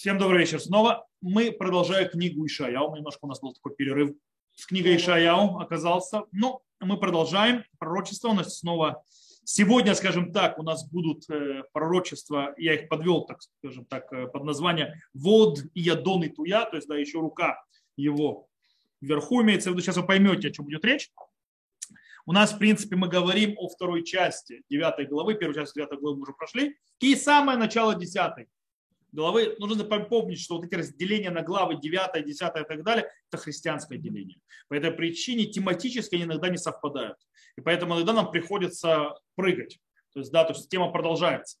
Всем добрый вечер снова. Мы продолжаем книгу Ишаяу. Немножко у нас был такой перерыв с книгой Ишаяу оказался. Но мы продолжаем пророчество. У нас снова сегодня, скажем так, у нас будут э, пророчества, я их подвел, так скажем так, э, под название «Вод и Ядон и Туя», то есть, да, еще рука его вверху имеется в виду. Сейчас вы поймете, о чем будет речь. У нас, в принципе, мы говорим о второй части 9 главы. Первую часть 9 главы мы уже прошли. И самое начало 10 главы, нужно помнить, что вот эти разделения на главы 9, 10 и так далее, это христианское деление. По этой причине тематически они иногда не совпадают. И поэтому иногда нам приходится прыгать. То есть, да, то есть тема продолжается.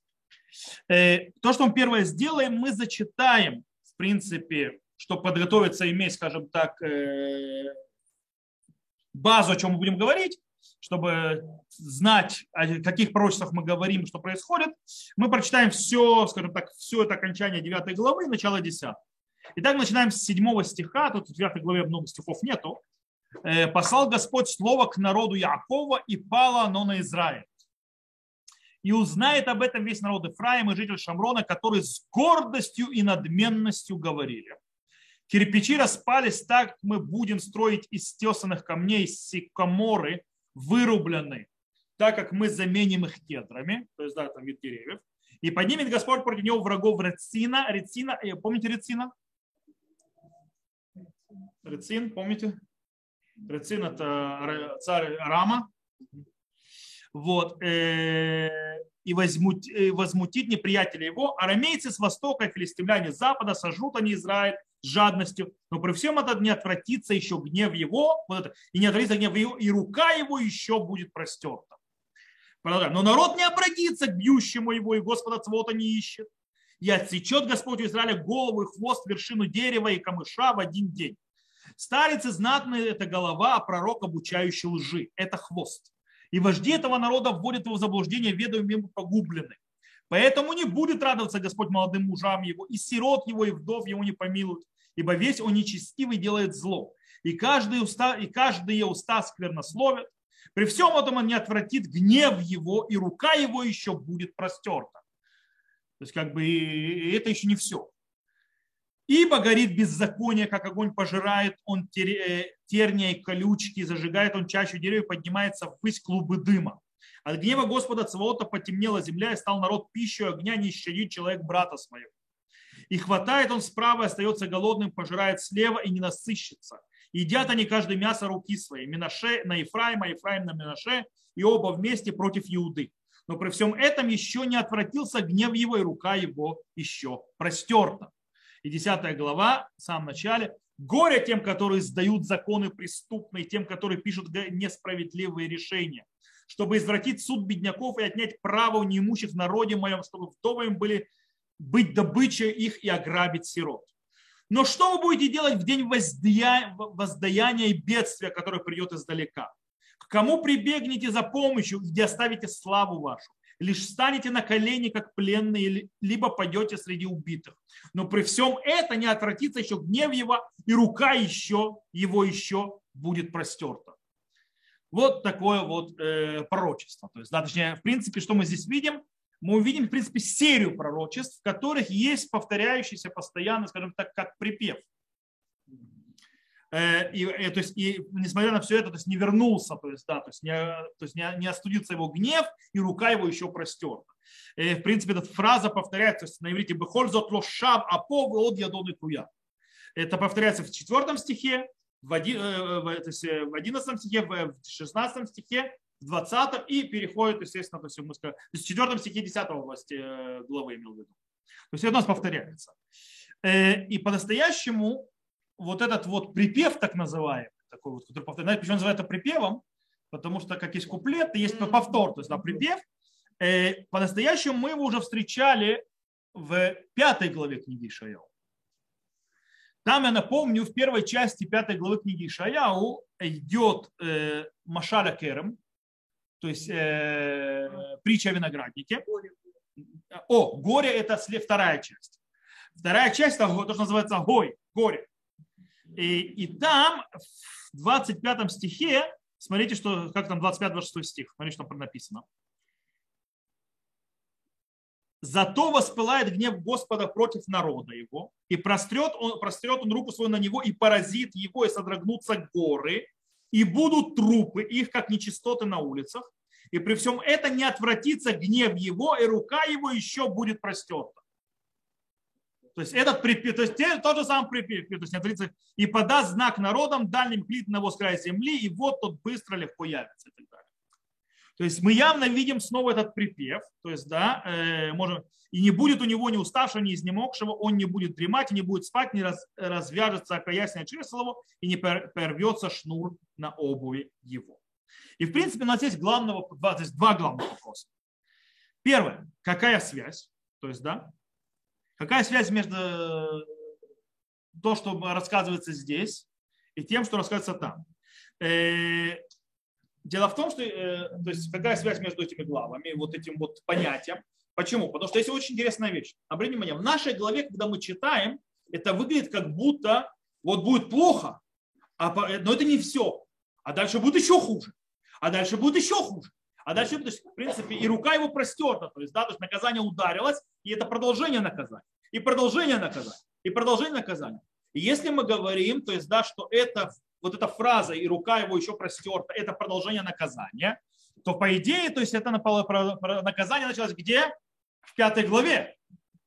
Э, то, что мы первое сделаем, мы зачитаем, в принципе, чтобы подготовиться, иметь, скажем так, э, базу, о чем мы будем говорить, чтобы знать, о каких пророчествах мы говорим, что происходит, мы прочитаем все, скажем так, все это окончание 9 главы и начало 10. Итак, начинаем с 7 стиха, тут в 9 главе много стихов нету. «Э, «Послал Господь слово к народу Якова, и пало оно на Израиль. И узнает об этом весь народ Ифраим и житель Шамрона, которые с гордостью и надменностью говорили. Кирпичи распались так, мы будем строить из тесанных камней сикаморы, вырублены, так как мы заменим их кедрами, то есть, да, там вид деревьев, и поднимет Господь против него врагов Рецина. Рецина, э, помните Рецина? Рецин, помните? Рецин это царь Рама. Вот. Э, и э, возмутить неприятеля его. Арамейцы с востока филистимляне с запада сожрут они Израиль с жадностью, но при всем этом не отвратится еще гнев его, вот это, и не отвратится гнев его, и рука его еще будет простерта. Продолжаем. Но народ не обратится к бьющему его, и Господа цвота не ищет. И отсечет Господь у Израиля голову и хвост, вершину дерева и камыша в один день. Старец и знатный – это голова, а пророк, обучающий лжи – это хвост. И вожди этого народа вводят его в заблуждение, ведая ему погублены. Поэтому не будет радоваться Господь молодым мужам его, и сирот его, и вдов его не помилуют, ибо весь он нечестивый делает зло. И каждый уста, и каждые уста сквернословят. При всем этом он не отвратит гнев его, и рука его еще будет простерта. То есть как бы это еще не все. Ибо горит беззаконие, как огонь пожирает, он э, терния и колючки, зажигает он чащу деревьев, поднимается ввысь клубы дыма. От гнева Господа Цвоота потемнела земля, и стал народ пищу огня, не щадит человек брата своего. И хватает он справа, остается голодным, пожирает слева и не насыщется. Едят они каждый мясо руки своей. Минаше на Ефраима, Ефраим на Минаше, и оба вместе против Иуды. Но при всем этом еще не отвратился гнев его, и рука его еще простерта. И 10 глава, в самом начале, горе тем, которые сдают законы преступные, тем, которые пишут несправедливые решения чтобы извратить суд бедняков и отнять право у неимущих в народе моем, чтобы вдовы им были быть добычей их и ограбить сирот. Но что вы будете делать в день воздаяния и бедствия, которое придет издалека? К кому прибегнете за помощью, где оставите славу вашу? Лишь станете на колени, как пленные, либо пойдете среди убитых. Но при всем это не отвратится еще гнев его, и рука еще, его еще будет простерта. Вот такое вот э, пророчество. То есть, да, точнее, в принципе, что мы здесь видим? Мы увидим, в принципе, серию пророчеств, в которых есть повторяющийся постоянно, скажем так, как припев. Э, и, э, то есть, и несмотря на все это, то есть не вернулся, то есть, да, то есть, не, то есть не, не остудился его гнев, и рука его еще простерта. Э, в принципе, эта фраза повторяется то есть, на иврите «Бехоль зот лошав апов от ядон и туя». Это повторяется в четвертом стихе, в 11 э, э, стихе, в 16 стихе, в 20 и переходит, естественно, то есть, мы сказали, то есть в 4 стихе 10 э, главы имел в виду. То есть это у нас повторяется. И по-настоящему вот этот вот припев, так называемый, такой вот, который повторяется, почему называют это припевом, потому что как есть куплет, есть повтор, то есть да, припев. По-настоящему мы его уже встречали в пятой главе книги Ишаяу. Там, я напомню, в первой части пятой главы книги Ишаяу идет э, Машаля Керем, то есть э, притча о винограднике. О, горе это вторая часть. Вторая часть то, что называется гой, горе. И, и там в 25 стихе, смотрите, что, как там 25-26 стих, смотрите, что там написано. Зато воспылает гнев Господа против народа его, и прострет он, прострет он руку свою на него, и поразит его, и содрогнутся горы, и будут трупы их, как нечистоты на улицах. И при всем это не отвратится гнев его, и рука его еще будет простерта. То есть этот припев, то есть тот же самый припев, то есть не отвратится, и подаст знак народам дальним клит на с края земли, и вот тот быстро легко явится. И так далее. То есть мы явно видим снова этот припев, то есть, да, э, можем, и не будет у него ни уставшего, ни изнемогшего, он не будет дремать, не будет спать, не раз, развяжется окаясное чресло его, и не порвется шнур на обуви его. И, в принципе, у нас есть, главного, есть два главных вопроса. Первое, какая связь, то есть, да, какая связь между то, что рассказывается здесь, и тем, что рассказывается там. Э, дело в том, что, э, то есть, какая связь между этими главами, вот этим вот понятием. Почему? Потому что есть очень интересная вещь. Обратите внимание, в нашей голове, когда мы читаем, это выглядит как будто вот будет плохо, а, но это не все. А дальше будет еще хуже. А дальше будет еще хуже. А дальше, то есть, в принципе, и рука его простерта, то есть, да, то есть наказание ударилось, и это продолжение наказания, и продолжение наказания, и продолжение наказания. И если мы говорим, то есть, да, что это, вот эта фраза, и рука его еще простерта, это продолжение наказания, то по идее, то есть это наказание началось где? В пятой главе.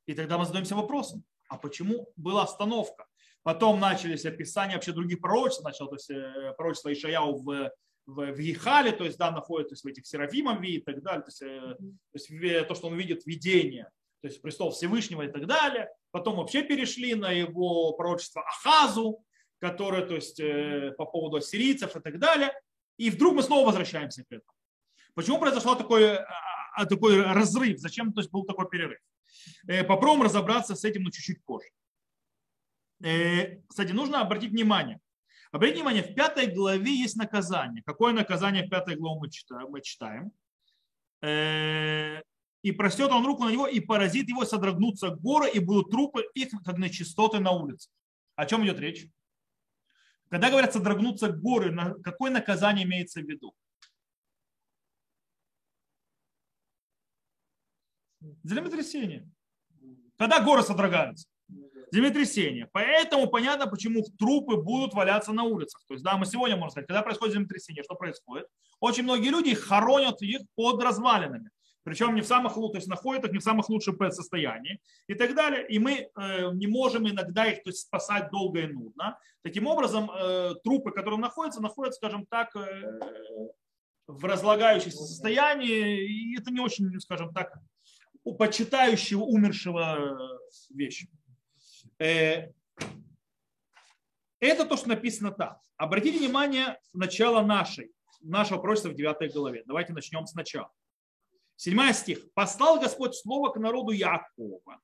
И тогда мы задаемся вопросом, а почему была остановка? Потом начались описания вообще других пророчеств, начал то есть, э, пророчество Ишаяу в, в, в Ехале, то есть да, находится то есть, в этих Серафимом видит и так далее, то есть, э, то, есть, то, что он видит видение, то есть престол Всевышнего и так далее. Потом вообще перешли на его пророчество Ахазу, которое то есть, э, по поводу ассирийцев и так далее. И вдруг мы снова возвращаемся к этому. Почему произошел такой, а, а, такой разрыв? Зачем то есть, был такой перерыв? Попробуем разобраться с этим, но чуть-чуть позже. Э, кстати, нужно обратить внимание. Обратите внимание, в пятой главе есть наказание. Какое наказание в пятой главе мы читаем? Э, и простет он руку на него, и поразит его, содрогнутся горы, и будут трупы их, как на чистоты на улице. О чем идет речь? Когда говорят содрогнуться горы, какое наказание имеется в виду? Землетрясение. Когда горы содрогаются? землетрясение. Поэтому понятно, почему трупы будут валяться на улицах. То есть, да, мы сегодня можем сказать, когда происходит землетрясение, что происходит? Очень многие люди хоронят их под развалинами. Причем не в самых лучших, то есть находят их не в самых лучших состоянии и так далее. И мы э, не можем иногда их то есть, спасать долго и нудно. Таким образом, э, трупы, которые находятся, находятся, скажем так, э, в разлагающемся состоянии. И это не очень, скажем так, у почитающего умершего вещи. Э, это то, что написано там. Обратите внимание в начало нашей, нашего пророчества в 9 главе. Давайте начнем сначала. Седьмой стих. «Послал Господь слово к народу Якова,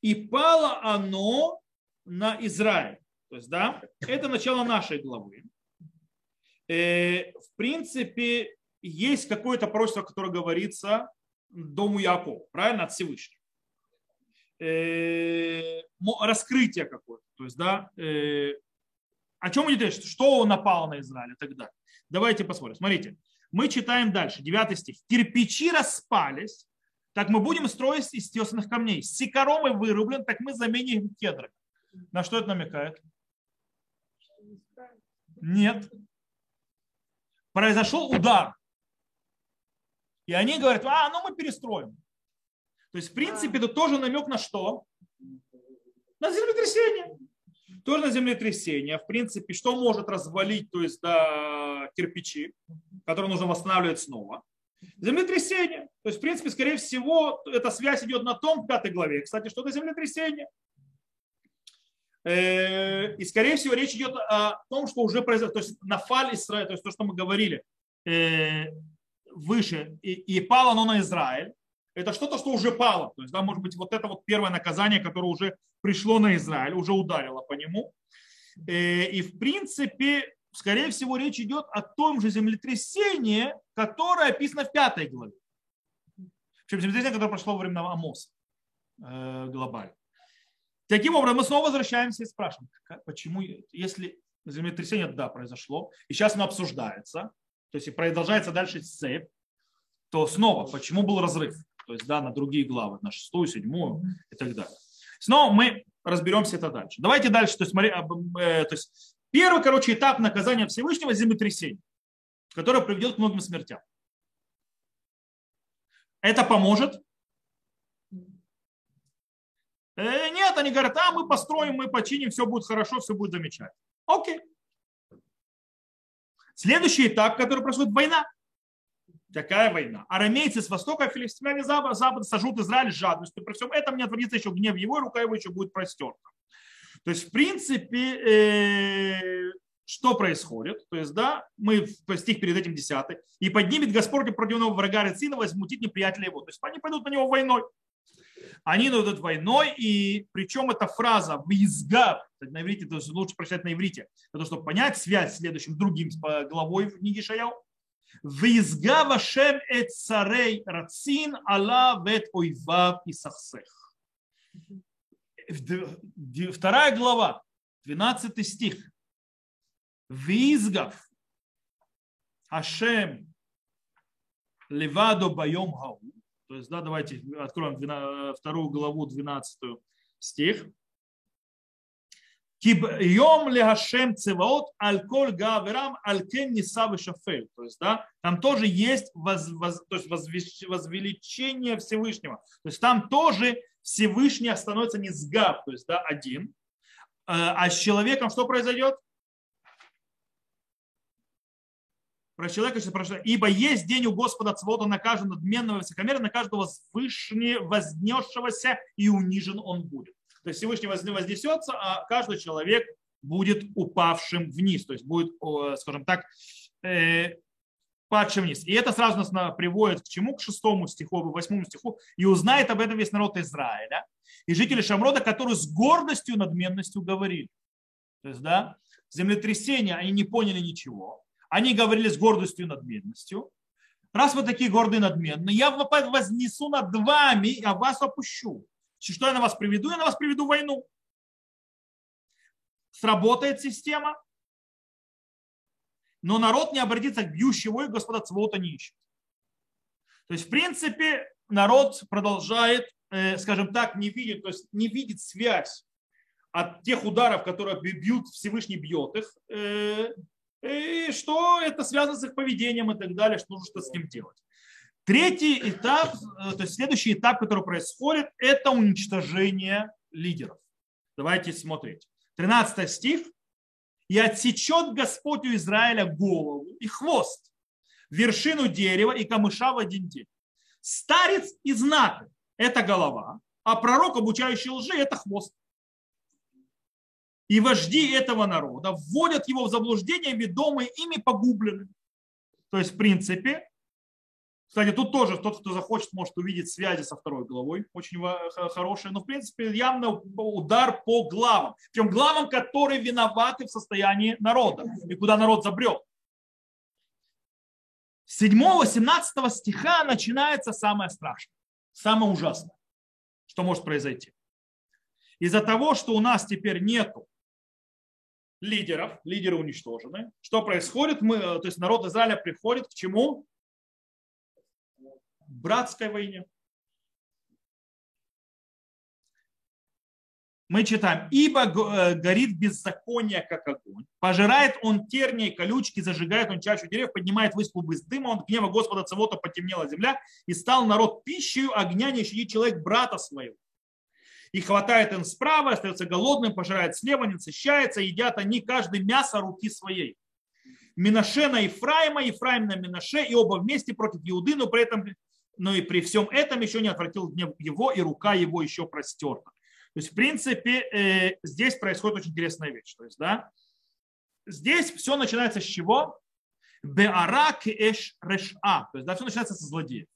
и пало оно на Израиль». То есть, да, это начало нашей главы. Э, в принципе, есть какое-то пророчество, которое говорится дому Якова, правильно, от Всевышнего. Э, раскрытие какое-то. То есть, да, э, о чем идет речь? Что он напал на Израиль и так далее. Давайте посмотрим. Смотрите, мы читаем дальше, 9 стих. Кирпичи распались, так мы будем строить из тесанных камней. Сикаромы вырублен, так мы заменим кедры. На что это намекает? Нет. Произошел удар. И они говорят, а, ну мы перестроим. То есть, в принципе, это тоже намек на что? На землетрясение. Тоже землетрясение. В принципе, что может развалить, то есть, да, кирпичи, которые нужно восстанавливать снова? Землетрясение. То есть, в принципе, скорее всего, эта связь идет на том, в пятой главе. Кстати, что это землетрясение? Э, и, скорее всего, речь идет о том, что уже произошло. То есть, на фаль Израиль, то есть то, что мы говорили э, выше, и, и пало оно на Израиль это что-то, что уже пало. То есть, да, может быть, вот это вот первое наказание, которое уже пришло на Израиль, уже ударило по нему. Э, и, в принципе, скорее всего, речь идет о том же землетрясении, которое описано в пятой главе. Причем землетрясение, которое прошло во время Амоса э, глобально. Таким образом, мы снова возвращаемся и спрашиваем, почему, если землетрясение, да, произошло, и сейчас оно обсуждается, то есть и продолжается дальше цепь, то снова, почему был разрыв? То есть, да, на другие главы, на шестую, седьмую и так далее. Но мы разберемся это дальше. Давайте дальше. То есть, смотри, э, то есть первый, короче, этап наказания Всевышнего – землетрясение, которое приведет к многим смертям. Это поможет? Э, нет, они говорят, а мы построим, мы починим, все будет хорошо, все будет замечательно. Окей. Следующий этап, который происходит, война. Какая война? Арамейцы с востока, филистимляне запада, запада сожрут Израиль с жадностью. При всем этом не отвратится еще гнев его, рука его еще будет простерта. То есть, в принципе, э, что происходит? То есть, да, мы в стих перед этим 10. «И поднимет Господь против него врага Рецина, возмутит неприятеля его». То есть, они пойдут на него войной. Они идут войной, и причем эта фраза «визгав», на иврите, то есть лучше прочитать на иврите, для того, чтобы понять связь с следующим другим главой в книге Шаял. «Визгав Ашем эт царей рацин ала вет ойвав и сахсех». Вторая глава, 12 стих. Визгав Ашем левадо байом хау. То есть, да, давайте откроем вторую главу, 12 стих. Йом лехашем цеваот аль коль гаверам аль кен ниса шафель. То есть, да, там тоже есть воз, воз, то есть возвеличение Всевышнего. То есть там тоже Всевышний становится не сгав, то есть, да, один. А с человеком что произойдет? про человека, про человека. Ибо есть день у Господа Цвота на каждого надменного высокомерия, на каждого вознесшегося, и унижен он будет. То есть Всевышний вознесется, а каждый человек будет упавшим вниз, то есть будет, скажем так, э, падшим вниз. И это сразу нас приводит к чему? К шестому стиху, к восьмому стиху. И узнает об этом весь народ Израиля и жители Шамрода, которые с гордостью и надменностью говорили. То есть, да, землетрясение, они не поняли ничего. Они говорили с гордостью и надменностью. Раз вы такие гордые и надменные, я вознесу над вами, а вас опущу. Что я на вас приведу? Я на вас приведу войну. Сработает система, но народ не обратится к бьющему, и Господа Цвота не ищет. То есть, в принципе, народ продолжает, э, скажем так, не видит, то есть не видит связь от тех ударов, которые бьют, Всевышний бьет их, э, и что это связано с их поведением и так далее, что нужно с ним делать. Третий этап, э, то есть следующий этап, который происходит, это уничтожение лидеров. Давайте смотреть. 13 стих. «И отсечет Господь у Израиля голову и хвост, вершину дерева и камыша в один день. Старец и знак – это голова, а пророк, обучающий лжи – это хвост и вожди этого народа вводят его в заблуждение, ведомые ими погублены. То есть, в принципе, кстати, тут тоже тот, кто захочет, может увидеть связи со второй главой, очень хорошие, но, в принципе, явно удар по главам. Причем главам, которые виноваты в состоянии народа и куда народ забрел. С 7-17 стиха начинается самое страшное, самое ужасное, что может произойти. Из-за того, что у нас теперь нету лидеров, лидеры уничтожены. Что происходит? Мы, э, то есть народ Израиля приходит к чему? Братской войне. Мы читаем, ибо э, горит беззаконие, как огонь. Пожирает он тернии, колючки, зажигает он чашу деревьев, поднимает клубы из дыма, он гнева Господа Цевота потемнела земля, и стал народ пищей огня, не щадит человек брата своего и хватает им справа, остается голодным, пожирает слева, не насыщается, едят они каждый мясо руки своей. Минаше на Ефраима, Ефраим на Минаше, и оба вместе против Иуды, но при этом но и при всем этом еще не отвратил его, и рука его еще простерта. То есть, в принципе, э, здесь происходит очень интересная вещь. То есть, да, здесь все начинается с чего? Беара эш реша. То есть, да, все начинается со злодеев.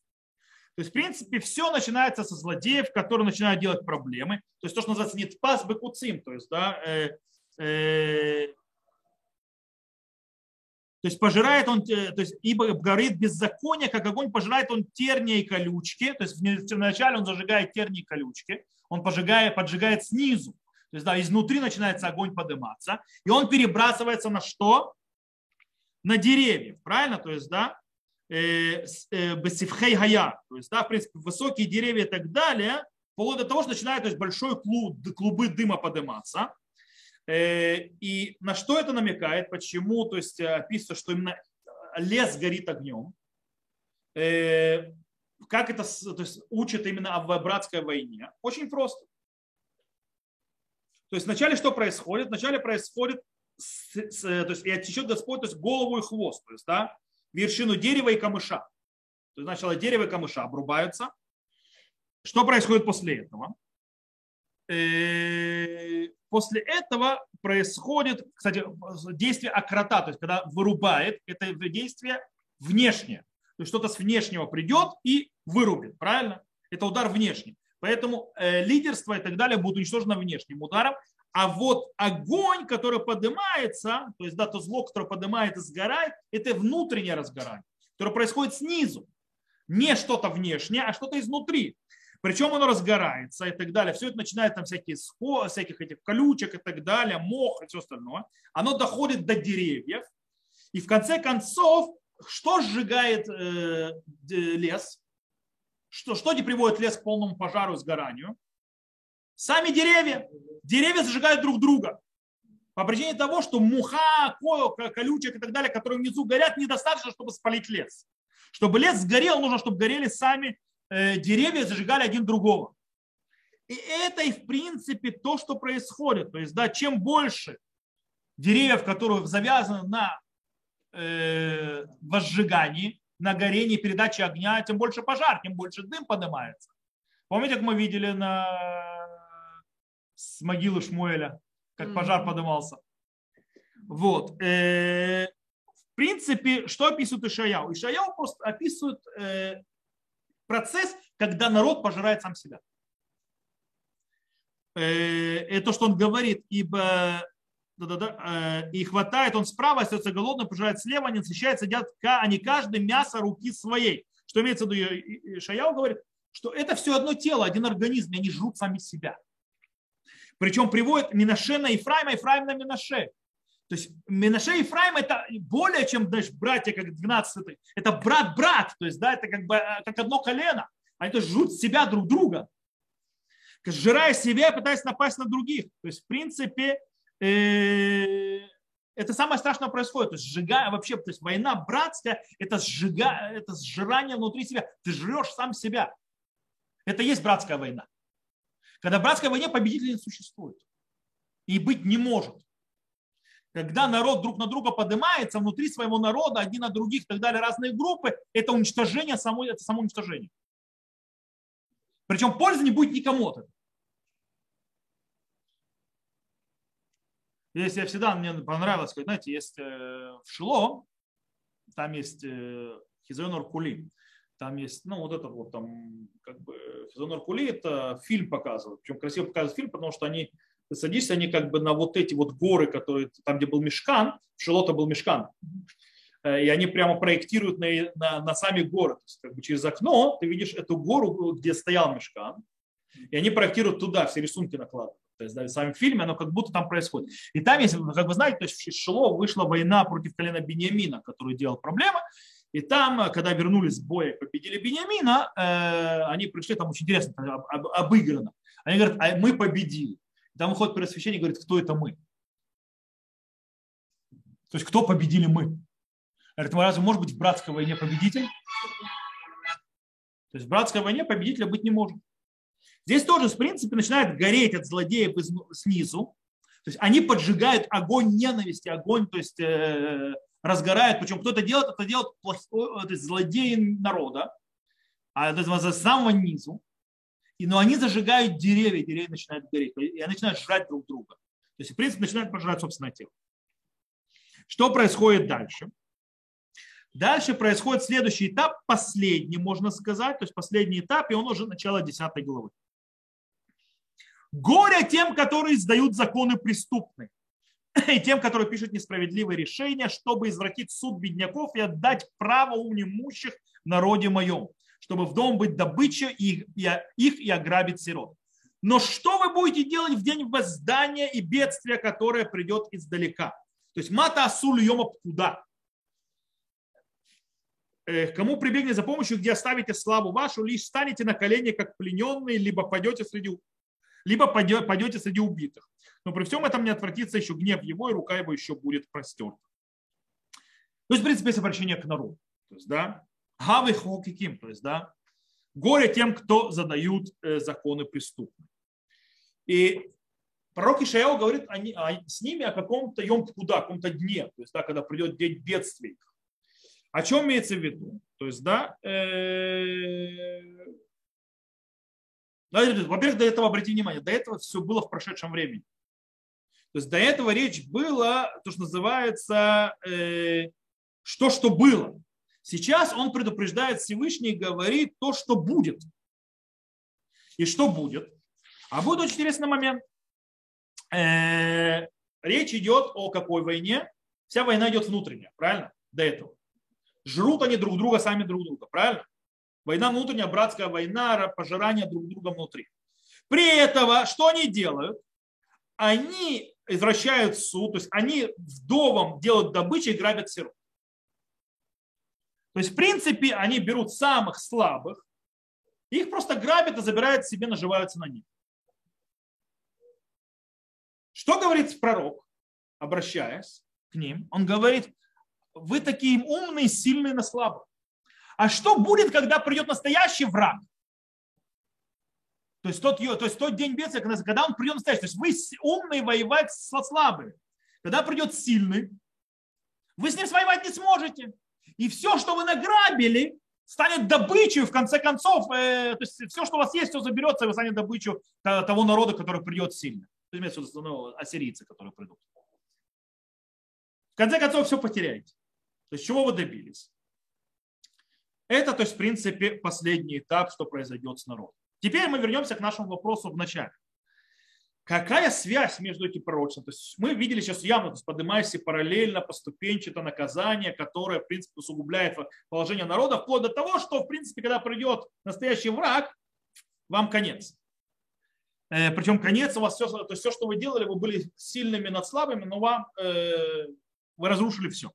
То есть, в принципе, все начинается со злодеев, которые начинают делать проблемы. То есть, то, что называется нет пас бекуцим, то есть, да, э, э, то есть пожирает он, э, то есть ибо горит беззаконие, как огонь пожирает он тернии и колючки. То есть вначале он зажигает тернии и колючки, он поджигает, поджигает снизу. То есть да, изнутри начинается огонь подниматься, и он перебрасывается на что? На деревья, правильно? То есть, да, Бесифхей Гая, то есть, да, в принципе, высокие деревья и так далее, вплоть до того, что начинает то есть, большой клуб, клубы дыма подниматься. И на что это намекает, почему, то есть описывается, что именно лес горит огнем, как это то есть, учат именно о братской войне? Очень просто. То есть вначале что происходит? Вначале происходит, то есть и отсечет Господь то есть голову и хвост, то есть, да, вершину дерева и камыша. То есть сначала дерево и камыша обрубаются. Что происходит после этого? Э, после этого происходит, кстати, действие акрота, то есть когда вырубает, это действие внешнее. То есть что-то с внешнего придет и вырубит, правильно? Это удар внешний. Поэтому э, лидерство и так далее будут уничтожено внешним ударом. А вот огонь, который поднимается, то есть да, то зло, которое поднимает и сгорает, это внутреннее разгорание, которое происходит снизу. Не что-то внешнее, а что-то изнутри. Причем оно разгорается и так далее. Все это начинает там всякие схо, всяких этих колючек и так далее, мох и все остальное. Оно доходит до деревьев. И в конце концов что сжигает э, лес? Что, что не приводит лес к полному пожару и сгоранию? Сами деревья. Деревья зажигают друг друга. По причине того, что муха, колючек и так далее, которые внизу горят, недостаточно, чтобы спалить лес. Чтобы лес сгорел, нужно, чтобы горели сами деревья, зажигали один другого. И это и в принципе то, что происходит. То есть, да, чем больше деревьев, которые завязаны на э, возжигании, на горении, передаче огня, тем больше пожар, тем больше дым поднимается. Помните, как мы видели на... с могилы Шмуэля, как пожар поднимался? Вот. Э, в принципе, что описывает Ишаяу? Ишаяу просто описывает э, процесс, когда народ пожирает сам себя. Э, это то, что он говорит, ибо да-да-да, э, и хватает он справа, остается голодный, пожирает слева, не насыщается, едят не каждый мясо руки своей. Что имеется в виду, Шаял говорит, что это все одно тело, один организм, и они жрут сами себя. Причем приводит Минаше на Ефраима, Ефраим на Минаше. То есть Минаше и Ефраим это более чем значит, братья, как 12 это брат-брат, то есть да, это как бы э, как одно колено. Они то жрут себя друг друга. Сжирая себя, пытаясь напасть на других. То есть, в принципе, Э, это самое страшное происходит. То есть сжигая вообще, то есть война братская, это, сжига, это сжирание внутри себя. Ты жрешь сам себя. Это есть братская война. Когда в братской войне победителей не существует. И быть не может. Когда народ друг на друга поднимается внутри своего народа, один на других и так далее, разные группы, это уничтожение, само, это само уничтожение. Причем пользы не будет никому от этого. Есть, я всегда, мне понравилось, знаете, есть э, в Шило, там есть э, Хизайонор Кули, там есть, ну, вот это вот там, как бы, Хизайонор Кули, это фильм показывают, причем красиво показывают фильм, потому что они, ты садишься, они как бы на вот эти вот горы, которые, там, где был Мешкан, в Шило-то был Мешкан, э, и они прямо проектируют на, на, на сами горы, то есть как бы через окно ты видишь эту гору, где стоял Мешкан, и они проектируют туда, все рисунки накладывают. То есть да, в самом фильме оно как будто там происходит. И там, если как вы знаете, то есть в Шило вышла война против колена Бениамина, который делал проблемы. И там, когда вернулись с боя и победили Бениамина, э, они пришли, там очень интересно, об, об, обыграно. Они говорят, а мы победили. Там выходит первосвященник и говорит, кто это мы? То есть кто победили мы? Говорит, «Ну, разве может быть в братской войне победитель? То есть в братской войне победителя быть не может. Здесь тоже, в принципе, начинает гореть от злодеев снизу. То есть они поджигают огонь ненависти, огонь, то есть э, разгорают. Причем кто это делает? Это делают плохой, это злодеи народа, а это с самого низу. И, но они зажигают деревья, деревья начинают гореть, и они начинают жрать друг друга. То есть, в принципе, начинают пожирать собственное тело. Что происходит дальше? Дальше происходит следующий этап, последний, можно сказать, то есть последний этап, и он уже начало 10 главы. Горе тем, которые издают законы преступные, и тем, которые пишут несправедливые решения, чтобы извратить суд бедняков и отдать право у немущих в народе моем, чтобы в дом быть добычей их, их и ограбить сирот. Но что вы будете делать в день воздания и бедствия, которое придет издалека? То есть мата асуль йома куда? э, кому прибегнете за помощью, где оставите славу вашу, лишь станете на колени, как плененные, либо пойдете среди, либо пойдете среди убитых. Но при всем этом не отвратится еще гнев его, и рука его еще будет простерта. То есть, в принципе, есть обращение к народу. То есть, да, гавы хокиким, то есть, да, горе тем, кто задают э, законы преступные. И пророк Ишаял говорит они, а, с ними о каком-то йом куда, каком-то дне, то есть, да, когда придет день бедствий. О чем имеется в виду? То есть, да, э, во-первых, до этого, обратите внимание, до этого все было в прошедшем времени. То есть до этого речь была, то, что называется, э, что, что было. Сейчас он предупреждает Всевышний говорит то, что будет. И что будет? А будет очень интересный момент. Э, речь идет о какой войне? Вся война идет внутренняя, правильно? До этого. Жрут они друг друга, сами друг друга, правильно? Война внутренняя, братская война, пожирание друг друга внутри. При этом, что они делают? Они извращают суд, то есть они вдовам делают добычу и грабят сирот. То есть, в принципе, они берут самых слабых, их просто грабят и забирают себе, наживаются на них. Что говорит пророк, обращаясь к ним? Он говорит, вы такие умные, сильные на слабых. А что будет, когда придет настоящий враг? То есть тот, то есть тот день бедствия, когда, он придет настоящий. То есть вы умные воевать со слабыми. Когда придет сильный, вы с ним воевать не сможете. И все, что вы награбили, станет добычей, в конце концов, э, то есть все, что у вас есть, все заберется, и вы станете добычей того народа, который придет сильно. То есть, ну, ассирийцы, которые придут. В конце концов, все потеряете. То есть, чего вы добились? Это, то есть, в принципе, последний этап, что произойдет с народом. Теперь мы вернемся к нашему вопросу в начале. Какая связь между этими пророчествами? То есть мы видели сейчас явно, то есть поднимаешься параллельно, поступенчато наказание, которое, в принципе, усугубляет положение народа, вплоть до того, что, в принципе, когда придет настоящий враг, вам конец. Э, Причем конец у вас все, то есть все, что вы делали, вы были сильными над слабыми, но вам э, вы разрушили все.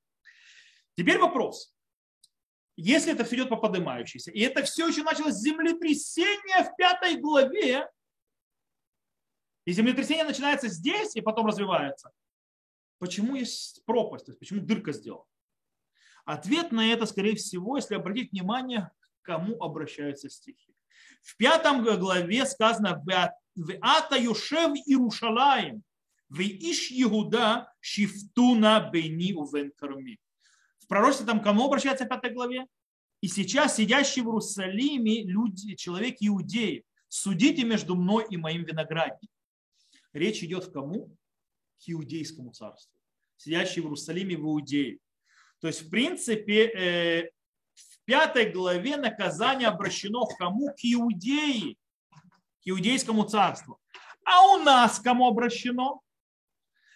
Теперь вопрос. Если это все идет по поднимающейся, и это все еще началось землетрясение в пятой главе, и землетрясение начинается здесь и потом развивается. Почему есть пропасть? То есть почему дырка сделана? Ответ на это, скорее всего, если обратить внимание, кому обращаются стихи. В пятом главе сказано «Веата Юшев Иерушалаем, Веиш Иуда Шифтуна Бейни Увен Карми». В пророчестве там кому обращается в пятой главе? И сейчас сидящий в Иерусалиме люди, человек иудеи, судите между мной и моим виноградником. Речь идет к кому? К иудейскому царству, сидящий в Иерусалиме в Иудее. То есть, в принципе, э, в пятой главе наказание обращено к кому? К иудеи, к иудейскому царству. А у нас кому обращено?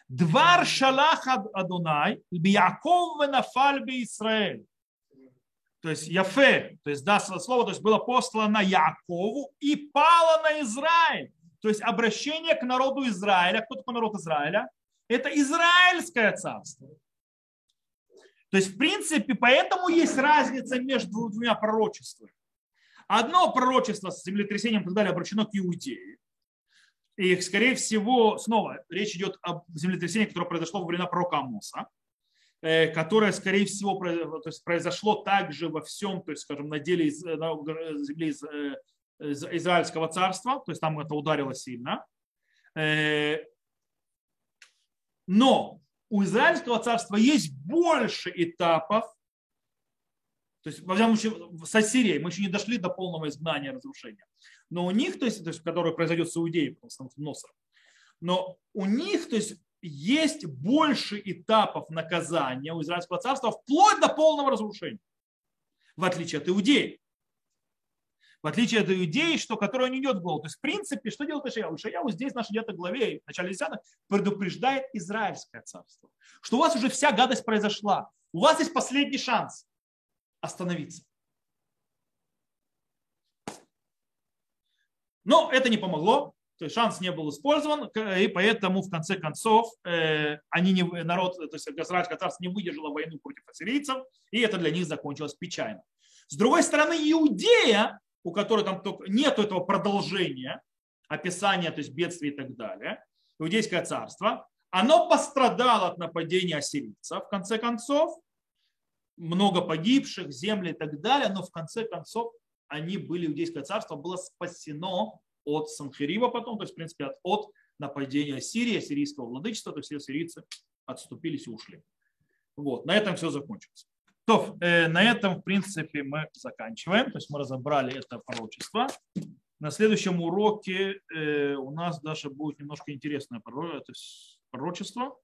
Двар шалах Адунай, Яков венафаль Израиль. То есть Яфе, то есть да, слово, то есть было послано Якову и пало на Израиль. То есть обращение к народу Израиля. Кто такой народ Израиля? Это Израильское царство. То есть, в принципе, поэтому есть разница между двумя пророчествами. Одно пророчество с землетрясением и так далее обращено к Иудее. И, скорее всего, снова речь идет об землетрясении, которое произошло во времена пророка Амоса, э, которое, скорее всего, произошло также во всем, то есть, скажем, на деле на Израильского царства, то есть там это ударило сильно. Э, но у Израильского царства есть больше этапов, то есть, во всяком случае, с Ассирией мы еще не дошли до полного изгнания, разрушения. Но у них, то есть, то есть которое произойдет с Иудеей, потому что Носор, но у них, то есть, есть больше этапов наказания у Израильского царства вплоть до полного разрушения, в отличие от Иудеи. В отличие от иудеи, что, которая не идет в голову. То есть, в принципе, что делает Ишаяу? Ишаяу здесь в нашей 9 главе, в начале 10 предупреждает Израильское царство, что у вас уже вся гадость произошла. У вас есть последний шанс остановиться. Но это не помогло. то есть шанс не был использован, и поэтому в конце концов э, они не, народ, то есть Газрачка царство не выдержало войну против ассирийцев, и это для них закончилось печально. С другой стороны, Иудея, у которой там только нет этого продолжения, описания, то есть бедствий и так далее, Иудейское царство, оно пострадало от нападения ассирийцев, в конце концов, много погибших, земли и так далее, но в конце концов они были, Иудейское царство было спасено от Санхерива потом, то есть, в принципе, от, от нападения Сирии, сирийского владычества, то есть все сирийцы отступились и ушли. Вот, на этом все закончилось. То, э, на этом, в принципе, мы заканчиваем. То есть мы разобрали это пророчество. На следующем уроке э, у нас даже будет немножко интересное пророчество.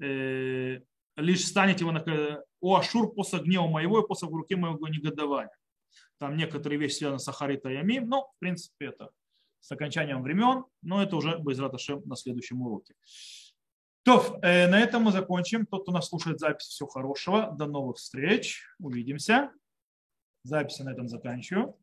Э, Лишь станете вы на о Ашур после гнева моего и после в руке моего негодования. Там некоторые вещи связаны с Ахарита и Амим, но, в принципе, это с окончанием времен, но это уже без Раташем на следующем уроке. То, э, на этом мы закончим. Тот, кто нас слушает запись, всего хорошего. До новых встреч. Увидимся. Записи на этом заканчиваю.